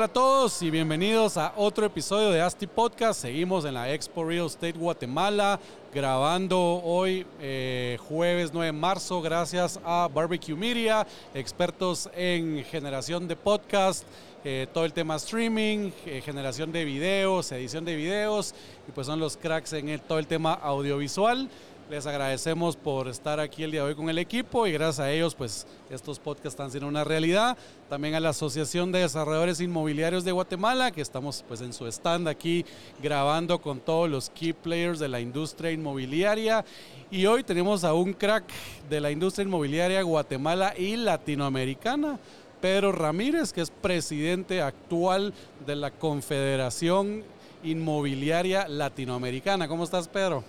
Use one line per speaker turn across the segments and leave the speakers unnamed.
Hola a todos y bienvenidos a otro episodio de ASTI Podcast. Seguimos en la Expo Real Estate Guatemala, grabando hoy eh, jueves 9 de marzo gracias a Barbecue Media, expertos en generación de podcast, eh, todo el tema streaming, eh, generación de videos, edición de videos y pues son los cracks en todo el tema audiovisual. Les agradecemos por estar aquí el día de hoy con el equipo y gracias a ellos pues estos podcasts están siendo una realidad. También a la Asociación de Desarrolladores Inmobiliarios de Guatemala que estamos pues en su stand aquí grabando con todos los key players de la industria inmobiliaria y hoy tenemos a un crack de la industria inmobiliaria Guatemala y latinoamericana. Pedro Ramírez, que es presidente actual de la Confederación Inmobiliaria Latinoamericana. ¿Cómo estás, Pedro?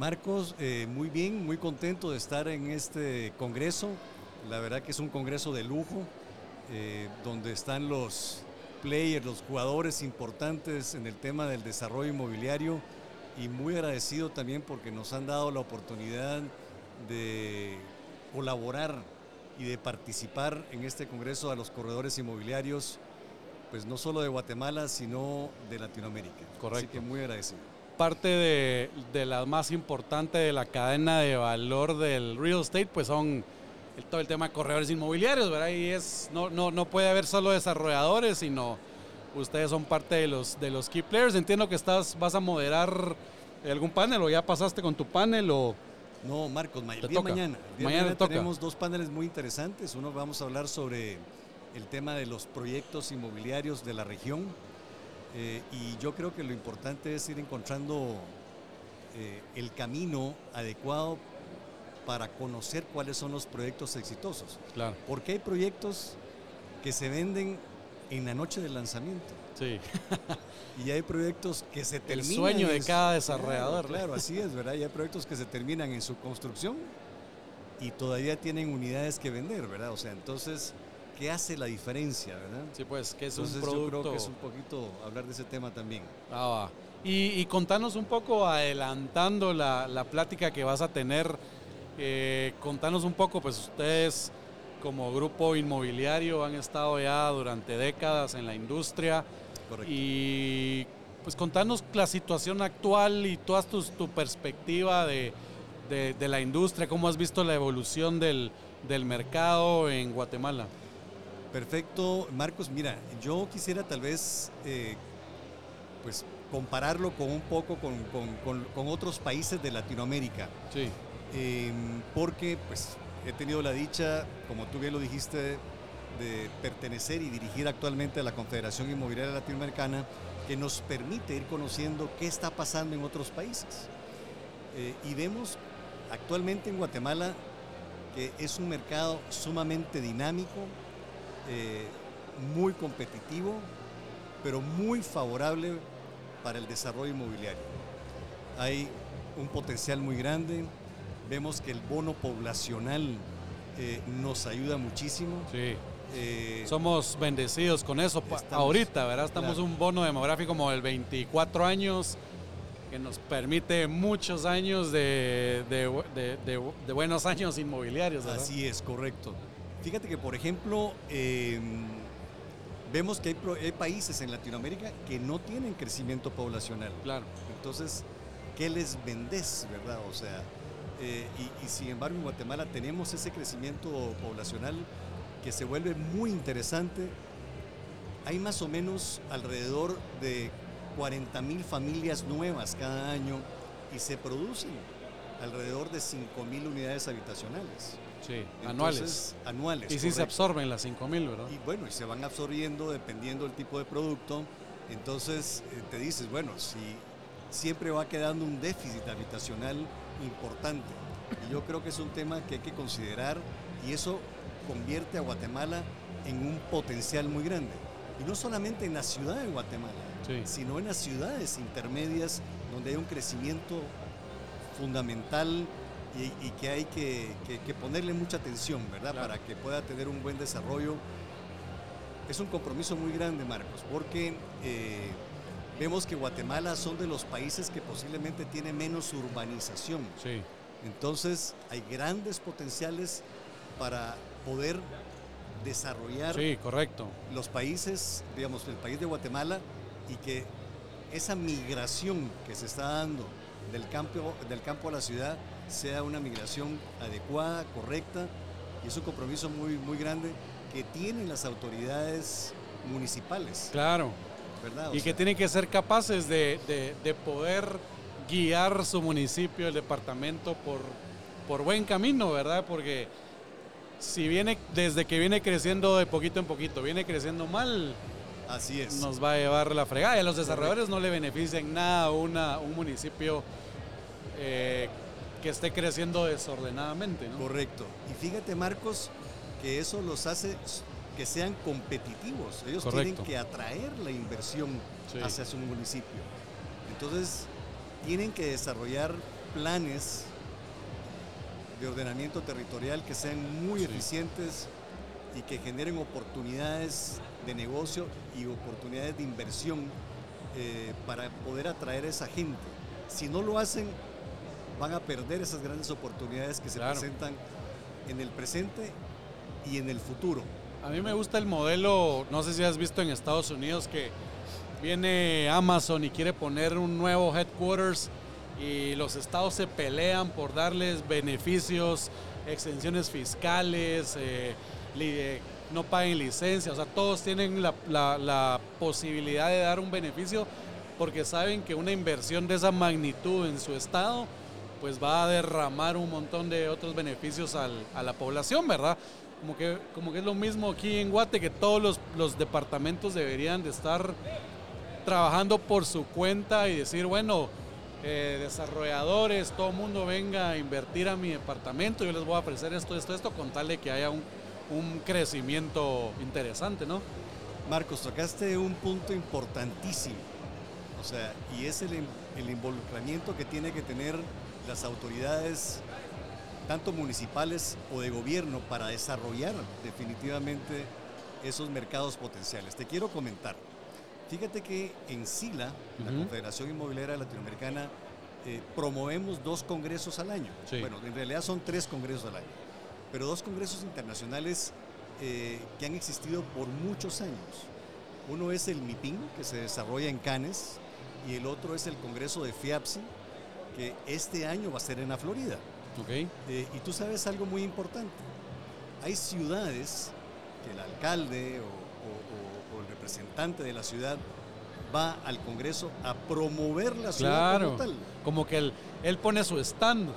Marcos, eh, muy bien, muy contento de estar en este congreso. La verdad que es un congreso de lujo, eh, donde están los players, los jugadores importantes en el tema del desarrollo inmobiliario y muy agradecido también porque nos han dado la oportunidad de colaborar y de participar en este congreso a los corredores inmobiliarios, pues no solo de Guatemala, sino de Latinoamérica.
Correcto.
Así que muy agradecido
parte de, de las más importantes de la cadena de valor del real estate, pues son todo el tema de corredores inmobiliarios, ¿verdad? Y es, no, no, no puede haber solo desarrolladores, sino ustedes son parte de los, de los key players. Entiendo que estás, vas a moderar algún panel o ya pasaste con tu panel o...
No, Marcos, el día mañana. mañana, tenemos dos paneles muy interesantes. Uno vamos a hablar sobre el tema de los proyectos inmobiliarios de la región eh, y yo creo que lo importante es ir encontrando eh, el camino adecuado para conocer cuáles son los proyectos exitosos.
Claro.
Porque hay proyectos que se venden en la noche del lanzamiento.
Sí.
y hay proyectos que se terminan.
El sueño de cada desarrollador.
Claro, así es, ¿verdad? Y hay proyectos que se terminan en su construcción y todavía tienen unidades que vender, ¿verdad? O sea, entonces qué hace la diferencia, ¿verdad?
Sí, pues, que es un producto...
Yo creo que es un poquito hablar de ese tema también.
Ah, va. Y, contanos un poco, adelantando la, plática que vas a tener, eh, contanos un poco, pues ustedes como grupo inmobiliario han estado ya durante décadas en la industria.
Correcto.
Y pues contanos la situación actual y toda tu, tu perspectiva de, de, la industria, cómo has visto la evolución del, del mercado en Guatemala.
Perfecto, Marcos. Mira, yo quisiera tal vez eh, pues compararlo con un poco con, otros países de Latinoamérica.
Sí.
Em, porque pues he tenido la dicha, como tú bien lo dijiste, de pertenecer y dirigir actualmente a la Confederación Inmobiliaria Latinoamericana, que nos permite ir conociendo qué está pasando en otros países. Eh, y vemos actualmente en Guatemala que es un mercado sumamente dinámico, eh, muy competitivo, pero muy favorable para el desarrollo inmobiliario. Hay un potencial muy grande, vemos que el bono poblacional eh, nos ayuda muchísimo.
Sí. Eh, Somos bendecidos con eso ahorita, ¿verdad? Estamos un bono demográfico como el 24 años que nos permite muchos años de, de, buenos años inmobiliarios.
Así es, correcto. Fíjate que, por ejemplo, em, vemos que hay, países en Latinoamérica que no tienen crecimiento poblacional.
Claro.
Entonces, ¿qué les vendes, verdad? O sea, eh, y, sin embargo en Guatemala tenemos ese crecimiento poblacional que se vuelve muy interesante. Hay más o menos alrededor de 40 mil familias nuevas cada año y se producen alrededor de 5 mil unidades habitacionales.
Sí, anuales.
Anuales.
Y si se absorben las 5 mil, ¿verdad?
Y bueno, y se van absorbiendo dependiendo del tipo de producto. Entonces eh, te dices, bueno, si siempre va quedando un déficit habitacional importante. Y yo creo que es un tema que hay que considerar y eso convierte a Guatemala en un potencial muy grande. Y no solamente en la ciudad de Guatemala, sino en las ciudades intermedias donde hay un crecimiento fundamental y, y que hay que, que- que ponerle mucha atención, ¿verdad?
Claro.
Para que pueda tener un buen desarrollo. Es un compromiso muy grande, Marcos, porque eh, vemos que Guatemala son de los países que posiblemente tiene menos urbanización.
Sí,
Entonces hay grandes potenciales para poder desarrollar
sí, correcto.
los países, digamos, el país de Guatemala y que esa migración que se está dando del campo, del campo a la ciudad sea una migración adecuada, correcta y es un compromiso muy, muy grande que tienen las autoridades municipales,
Claro.
¿verdad? O
Y que tienen que ser capaces de, de- de poder guiar su municipio, el departamento, por, por buen camino, ¿verdad? Porque si viene, desde que viene creciendo de poquito en poquito, viene creciendo mal,
Así es.
nos va a llevar la fregada. Y a los desarrolladores no le beneficia en nada una, un municipio eh, que esté creciendo desordenadamente, ¿no?
Correcto. Y fíjate, Marcos, que eso los hace que sean competitivos. Ellos
Correcto.
tienen que atraer la inversión
Sí.
hacia su municipio. Entonces, tienen que desarrollar planes de ordenamiento territorial que sean muy
Sí.
eficientes y que generen oportunidades de negocio y oportunidades de inversión eh, para poder atraer a esa gente. Si no lo hacen, van a perder esas grandes oportunidades que se
Claro.
presentan en el presente y en el futuro.
A mí me gusta el modelo, no sé si has visto en Estados Unidos que viene Amazon y quiere poner un nuevo headquarters y los estados se pelean por darles beneficios, exenciones fiscales, eh, eh, no paguen licencia, o sea, todos tienen la, la- la posibilidad de dar un beneficio porque saben que una inversión de esa magnitud en su estado pues va a derramar un montón de otros beneficios al- a la población, ¿verdad? Como que, como que es lo mismo aquí en Guate, que todos los, los departamentos deberían de estar trabajando por su cuenta y decir, bueno, eh, desarrolladores, todo el mundo venga a invertir a mi departamento, yo les voy a ofrecer esto, esto, esto, con tal de que haya un, un crecimiento interesante, ¿no?
Marcos, tocaste un punto importantísimo. O sea, y es el, el involucramiento que tiene que tener las autoridades, tanto municipales o de gobierno, para desarrollar definitivamente esos mercados potenciales. Te quiero comentar. Fíjate que en SILA, la. Confederación Inmobiliaria Latinoamericana, eh, promovemos dos congresos al año.
Sí.
Bueno, en realidad son tres congresos al año, pero dos congresos internacionales eh, que han existido por muchos años. Uno es el MIPIN, que se desarrolla en Cannes, y el otro es el Congreso de FIAPSI, que este año va a ser en la Florida.
¿Ok?
Eh, y tú sabes algo muy importante. Hay ciudades que el alcalde o, o- o- o el representante de la ciudad va al Congreso a promover la ciudad
Claro.
como tal.
Como que él, él pone su stand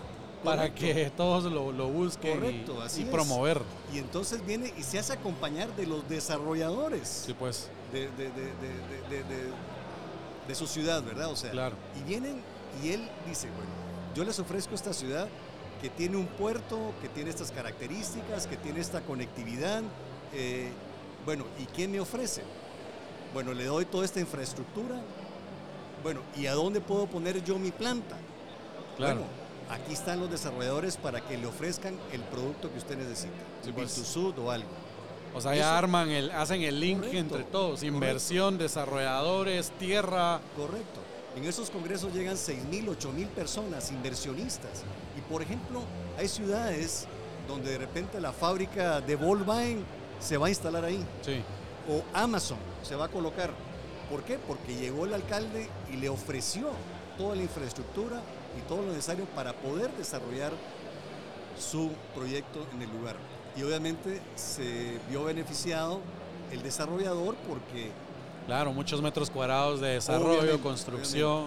para que todos lo, lo busquen y-
así
y, promover.
Y entonces viene y se hace acompañar de los desarrolladores
Sí, pues,
de- de- de- de su ciudad, ¿verdad? O sea,
Claro.
y vienen y él dice, bueno, yo les ofrezco esta ciudad que tiene un puerto, que tiene estas características, que tiene esta conectividad. eh, bueno, ¿y qué me ofrece? Bueno, le doy toda esta infraestructura. Bueno, ¿y a dónde puedo poner yo mi planta?
claro.
Bueno, aquí están los desarrolladores para que le ofrezcan el producto que usted necesita.
Sí, pues.
Suit o algo.
O sea, ya
Eso-
arman el, hacen el link
Correcto,
entre todos,
correcto.
inversión, desarrolladores, tierra.
Correcto. En esos congresos llegan 6.000, 8.000 personas, inversionistas. Y por ejemplo, hay ciudades donde de repente la fábrica de Volkswagen se va a instalar ahí.
Sí,
O Amazon se va a colocar. ¿Por qué? Porque llegó el alcalde y le ofreció toda la infraestructura y todo lo necesario para poder desarrollar su proyecto en el lugar. Y obviamente se vio beneficiado el desarrollador porque
claro, muchos metros cuadrados de desarrollo,
Obviamente,
construcción.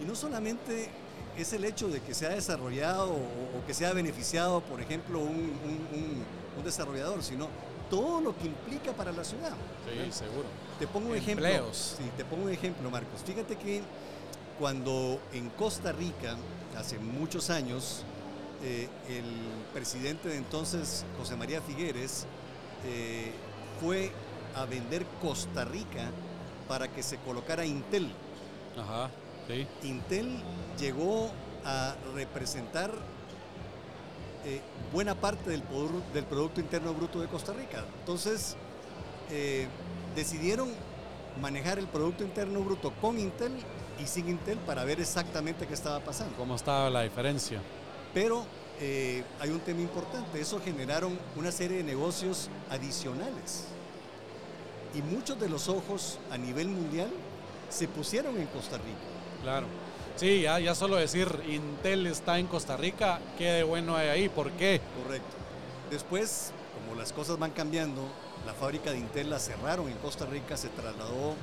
Y no solamente es el hecho de que se ha desarrollado o, o que se ha beneficiado, por ejemplo, un, un- un- un desarrollador, sino todo lo que implica para la ciudad.
Sí, seguro.
Te pongo un ejemplo.
Empleos.
Sí, te pongo un ejemplo, Marcos. Fíjate que cuando en Costa Rica, hace muchos años, eh, el presidente de entonces, José María Figueres, eh, fue a vender Costa Rica para que se colocara Intel.
Ajá, sí.
Intel llegó a representar eh, buena parte del, del Producto Interno Bruto de Costa Rica. Entonces, eh, decidieron manejar el Producto Interno Bruto con Intel y sin Intel para ver exactamente qué estaba pasando.
¿Cómo estaba la diferencia?
Pero eh, hay un tema importante, eso generaron una serie de negocios adicionales. Y muchos de los ojos a nivel mundial se pusieron en Costa Rica.
Claro. Sí, ya, ya solo decir Intel está en Costa Rica, qué de bueno hay ahí, ¿por qué?
Correcto. Después, como las cosas van cambiando, la fábrica de Intel la cerraron en Costa Rica, se trasladó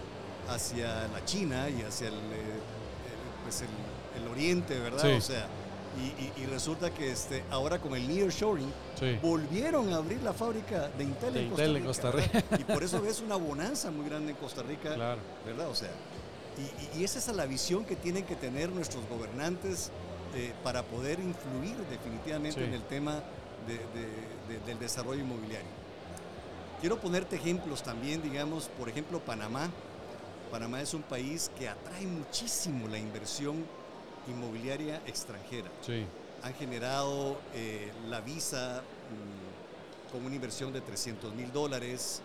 hacia la China y hacia el, eh, el- pues el- el oriente, ¿verdad?
Sí.
O sea, y, y- y resulta que este, ahora con el nearshoring
Sí.
volvieron a abrir la fábrica de Intel,
De
en,
Intel en
Costa Rica. Y por eso ves una bonanza muy grande en Costa Rica,
Claro.
¿verdad? O sea, y, esa es la visión que tienen que tener nuestros gobernantes eh, para poder influir definitivamente
Sí.
en el tema de- de- de- del desarrollo inmobiliario. Quiero ponerte ejemplos también, digamos, por ejemplo, Panamá. Panamá es un país que atrae muchísimo la inversión inmobiliaria extranjera
Sí.
han generado eh, la visa mm, con una inversión de 300 mil dólares,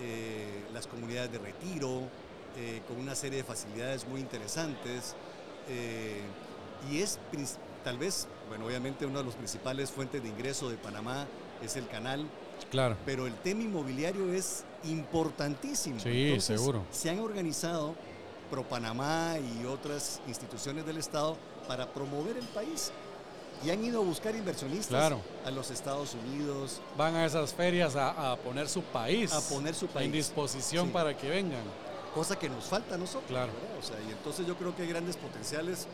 eh, las comunidades de retiro, eh, con una serie de facilidades muy interesantes. y es tal vez, bueno, obviamente una de las principales fuentes de ingreso de Panamá es el canal,
Claro.
pero el tema inmobiliario es importantísimo.
Sí, seguro.
Se han organizado Pro Panamá y otras instituciones del Estado para promover el país y han ido a buscar inversionistas
Claro.
a los Estados Unidos
Van a esas ferias a, a poner su país.
a poner su país.
En disposición
Sí.
para que vengan.
cosa que nos falta a nosotros.
Claro.
O sea, y entonces yo creo que hay grandes potenciales.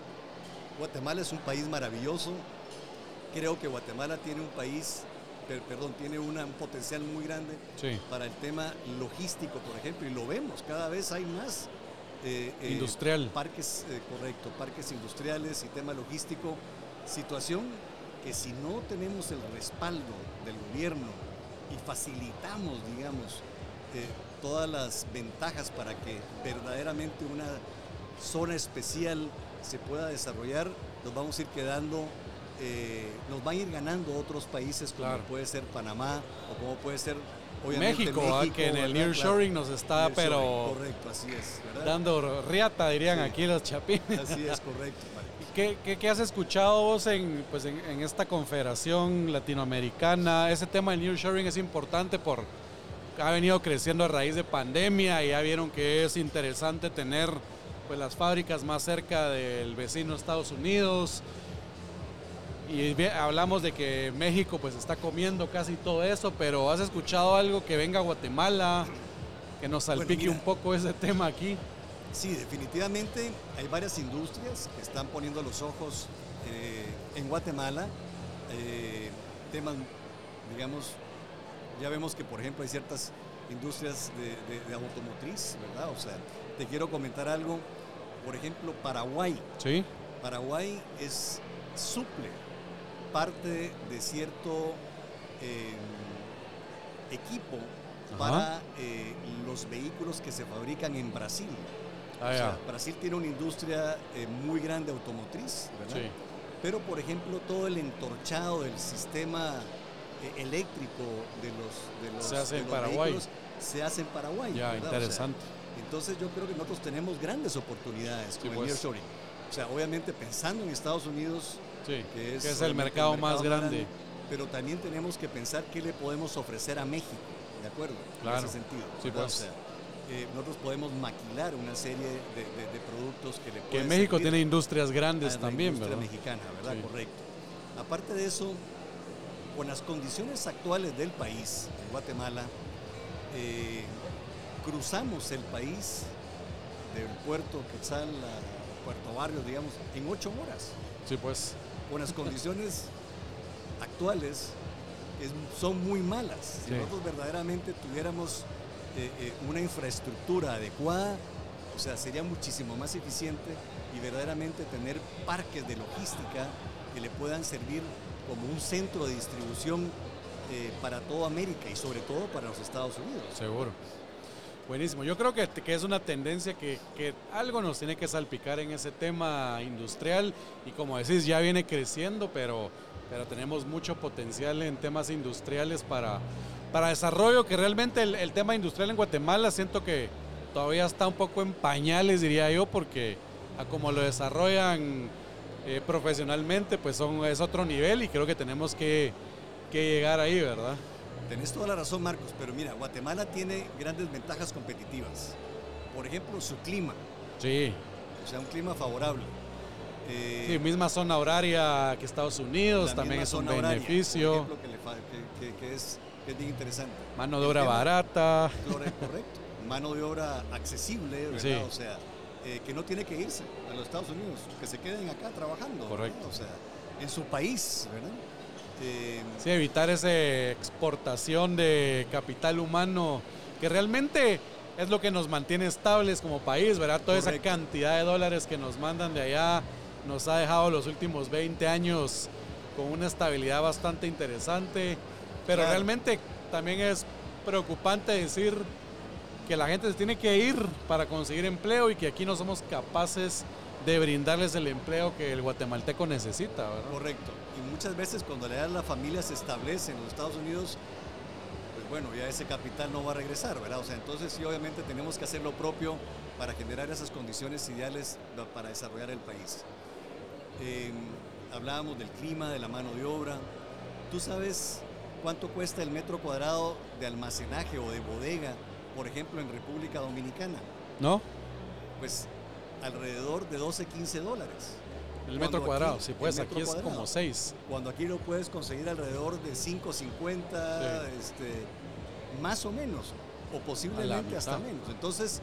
Guatemala es un país maravilloso. Creo que Guatemala tiene un país, per- perdón, tiene una- un potencial muy grande
Sí.
para el tema logístico, por ejemplo, y lo vemos, cada vez hay más eh, eh,
Industrial.
parques, eh, correcto, parques industriales y tema logístico, situación que si no tenemos el respaldo del gobierno y facilitamos, digamos, eh, todas las ventajas para que verdaderamente una zona especial se pueda desarrollar, nos vamos a ir quedando, eh, nos van a ir ganando otros países como
Claro.
puede ser Panamá o como puede ser obviamente
México, ¿ah? que en el nearshoring nos está, pero
correcto, así es, ¿verdad?
dando riata, dirían
Sí.
aquí los chapines.
Así es, correcto.
¿Qué, qué, qué has escuchado vos en, pues en, en esta confederación latinoamericana? Ese tema del nearshoring es importante por ha venido creciendo a raíz de pandemia y ya vieron que es interesante tener pues las fábricas más cerca del vecino Estados Unidos. Y hablamos de que México pues está comiendo casi todo eso, pero ¿has escuchado algo que venga a Guatemala, que nos
Bueno,
salpique
mira.
un poco ese tema aquí?
Sí, definitivamente hay varias industrias que están poniendo los ojos eh, en Guatemala. eh, temas, digamos, ya vemos que por ejemplo hay ciertas industrias de, de- de automotriz, ¿verdad? O sea, te quiero comentar algo. Por ejemplo, Paraguay.
Sí,
Paraguay es suple parte de cierto eh, equipo
Ajá.
para eh, los vehículos que se fabrican en Brasil.
Ah,
O sea,
ya.
Brasil tiene una industria eh, muy grande automotriz, ¿verdad?
Sí.
Pero, por ejemplo, todo el entorchado del sistema eléctrico de los, de los,
Se hace
de
en
los
Paraguay.
vehículos se hace en Paraguay.
Ya,
¿verdad? O sea,
interesante.
entonces yo creo que nosotros tenemos grandes oportunidades con el
pues.
nearshoring. O sea, obviamente pensando en Estados Unidos,
Sí,
que es,
el mercado más grande.
pero también tenemos que pensar qué le podemos ofrecer a México, ¿de acuerdo?
Claro.
En ese sentido.
Sí, pues.
O sea, eh, nosotros podemos maquilar una serie de, de- de productos que le
Que México tiene industrias grandes también,
industria
¿verdad?
mexicana, ¿verdad?
Sí.
Correcto. Aparte de eso, con las condiciones actuales del país, en Guatemala, eh, cruzamos el país del puerto Quetzal a Puerto Barrios, digamos, en ocho horas
Sí, pues.
con las condiciones actuales es- son muy malas. Si
Sí.
nosotros verdaderamente tuviéramos eh, eh, una infraestructura adecuada, o sea, sería muchísimo más eficiente y verdaderamente tener parques de logística que le puedan servir como un centro de distribución eh, para toda América y sobre todo para los Estados Unidos.
Seguro. Buenísimo. Yo creo que, es una tendencia que, algo nos tiene que salpicar en ese tema industrial y como decís, ya viene creciendo, pero, pero tenemos mucho potencial en temas industriales para, para desarrollo, que realmente el, tema industrial en Guatemala siento que todavía está un poco en pañales, diría yo, porque a como lo desarrollan eh, profesionalmente, pues son, es otro nivel y creo que tenemos que llegar ahí, ¿verdad?
Tenés toda la razón, Marcos, pero mira, Guatemala tiene grandes ventajas competitivas. Por ejemplo, su clima.
Sí.
O sea, un clima favorable.
Eh, sí, misma zona horaria que Estados Unidos, también es un beneficio.
Horaria, por ejemplo, que, le que, que, es, que, es, bien interesante.
Mano de obra barata.
Correcto. Mano de obra accesible, ¿verdad? Sí. O sea, eh, que no tiene que irse a los Estados Unidos, que se queden acá trabajando.
Correcto.
¿verdad? O sea, en su país, ¿verdad?
Sí, evitar esa exportación de capital humano que realmente es lo que nos mantiene estables como país, ¿verdad? Toda Correcto. esa cantidad de dólares que nos mandan de allá nos ha dejado los últimos 20 años con una estabilidad bastante interesante, pero claro. realmente también es preocupante decir que la gente se tiene que ir para conseguir empleo y que aquí no somos capaces de brindarles el empleo que el guatemalteco necesita. ¿verdad?
Correcto. Y muchas veces cuando la, la familia se establece en los Estados Unidos, pues bueno, ya ese capital no va a regresar, ¿verdad? O sea, entonces sí, obviamente tenemos que hacer lo propio para generar esas condiciones ideales para desarrollar el país. Eh, hablábamos del clima, de la mano de obra. ¿Tú sabes cuánto cuesta el metro cuadrado de almacenaje o de bodega, por ejemplo, en República Dominicana?
¿No?
Pues alrededor de 12, 15 dólares.
El metro Cuando cuadrado, aquí, sí, pues aquí es cuadrado. como 6.
Cuando aquí lo puedes conseguir alrededor de 5.50, sí. este, más o menos, o posiblemente hasta menos. Entonces,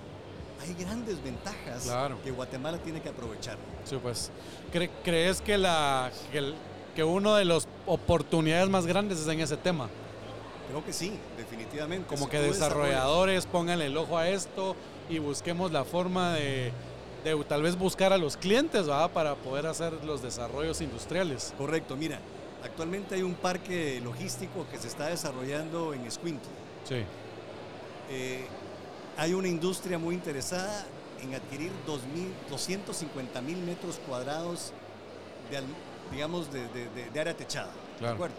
hay grandes ventajas
claro.
que Guatemala tiene que aprovechar.
Sí, pues, ¿cre ¿crees que, la, que, el, que uno de las oportunidades más grandes es en ese tema?
Creo que sí, definitivamente.
Como si que desarrolladores pongan el ojo a esto y busquemos la forma de de tal vez buscar a los clientes ¿verdad? para poder hacer los desarrollos industriales.
Correcto, mira, actualmente hay un parque logístico que se está desarrollando en Escuintla.
Sí.
Eh, hay una industria muy interesada en adquirir 250 mil metros cuadrados de, digamos, de, de, de área techada.
Claro.
¿De acuerdo?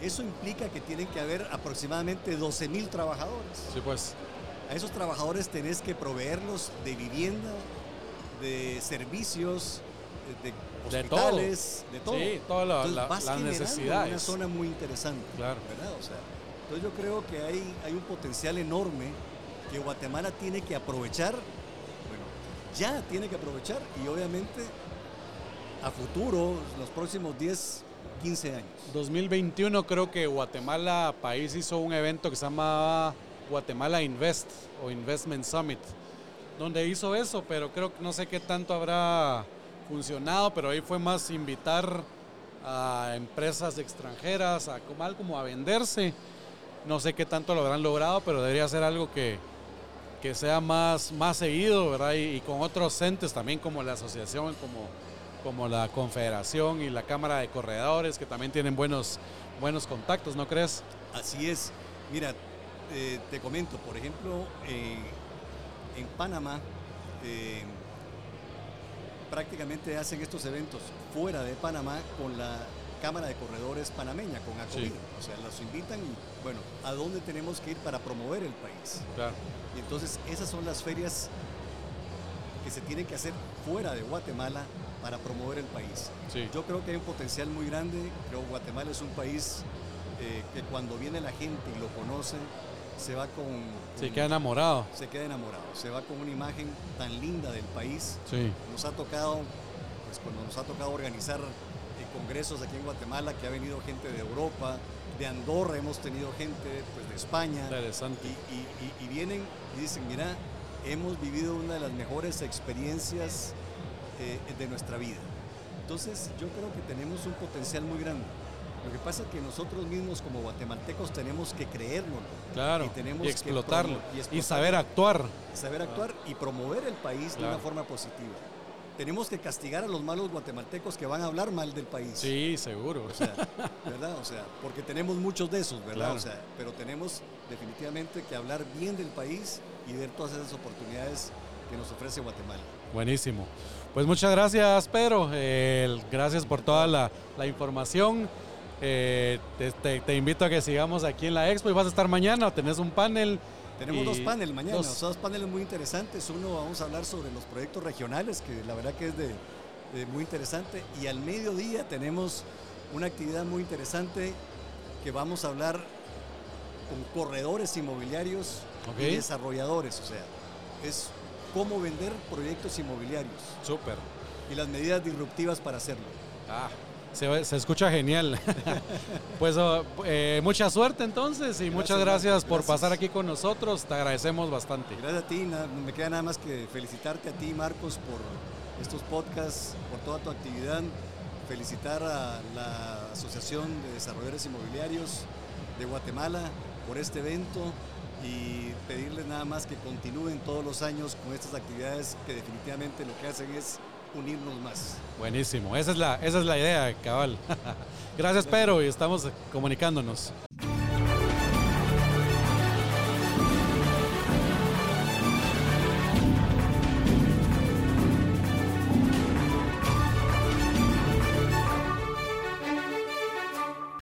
Eso implica que tienen que haber aproximadamente 12 mil trabajadores.
Sí, pues
a esos trabajadores tenés que proveerlos de vivienda, de servicios, de hospitales,
de
todo.
De todo. Sí, todas la, la, las necesidades.
una zona muy interesante.
Claro.
¿verdad? O sea, entonces yo creo que hay, hay un potencial enorme que Guatemala tiene que aprovechar, bueno, ya tiene que aprovechar y obviamente a futuro, los próximos 10, 15 años.
2021 creo que Guatemala país hizo un evento que se llamaba Guatemala Invest o Investment Summit, donde hizo eso, pero creo que no sé qué tanto habrá funcionado, pero ahí fue más invitar a empresas extranjeras a como, como a venderse. No sé qué tanto lo habrán logrado, pero debería ser algo que, que sea más, más seguido, ¿verdad? Y, y, con otros entes también como la asociación, como, como la confederación y la Cámara de Corredores, que también tienen buenos, buenos contactos, ¿no crees?
Así es. Mira, eh, te comento, por ejemplo, eh, en Panamá eh, prácticamente hacen estos eventos fuera de Panamá con la Cámara de Corredores panameña, con ACOBI. Sí. O sea, los invitan y, bueno, ¿a dónde tenemos que ir para promover el país?
Claro.
Y entonces esas son las ferias que se tienen que hacer fuera de Guatemala para promover el país.
Sí.
Yo creo que hay un potencial muy grande, creo que Guatemala es un país eh, que cuando viene la gente y lo conoce, se va con, con,
Se queda enamorado.
Se queda enamorado. Se va con una imagen tan linda del país.
Sí.
Nos ha tocado, pues cuando nos ha tocado organizar eh, congresos aquí en Guatemala, que ha venido gente de Europa, de Andorra hemos tenido gente pues, de España.
Interesante.
Y, y, y, y vienen y dicen, mira, hemos vivido una de las mejores experiencias eh, de nuestra vida. Entonces yo creo que tenemos un potencial muy grande. Lo que pasa es que nosotros mismos como guatemaltecos tenemos que creérnoslo.
Claro.
Y, tenemos
y explotarlo.
Que
y, explotarlo. y saber actuar.
Saber actuar y promover el país claro. de una forma positiva. tenemos que castigar a los malos guatemaltecos que van a hablar mal del país.
Sí, seguro.
O sea, ¿verdad? O sea, porque tenemos muchos de esos, ¿verdad?
Claro.
O sea, pero tenemos definitivamente que hablar bien del país y ver todas esas oportunidades que nos ofrece Guatemala.
Buenísimo. Pues muchas gracias, Pedro. Eh, gracias por toda la, la información. Eh, te, te- te invito a que sigamos aquí en la expo y vas a estar mañana. Tenés un panel.
Tenemos dos paneles mañana,
dos.
o sea, dos paneles muy interesantes. Uno vamos a hablar sobre los proyectos regionales, que la verdad que es de, de muy interesante. Y al mediodía tenemos una actividad muy interesante que vamos a hablar con corredores inmobiliarios y desarrolladores. O sea, es cómo vender proyectos inmobiliarios
Súper.
y las medidas disruptivas para hacerlo.
Ah, se, se escucha genial. pues oh, eh, mucha suerte entonces y muchas gracias
Marco,
por
gracias.
pasar aquí con nosotros. Te agradecemos bastante.
Gracias a ti, me queda nada más que felicitarte a ti, Marcos, por estos podcasts, por toda tu actividad, felicitar a la Asociación de Desarrolladores Inmobiliarios de Guatemala por este evento y pedirles nada más que continúen todos los años con estas actividades que definitivamente lo que hacen es unirnos más.
Buenísimo. Esa es la, esa es la idea, cabal. Gracias, Pedro, y estamos comunicándonos.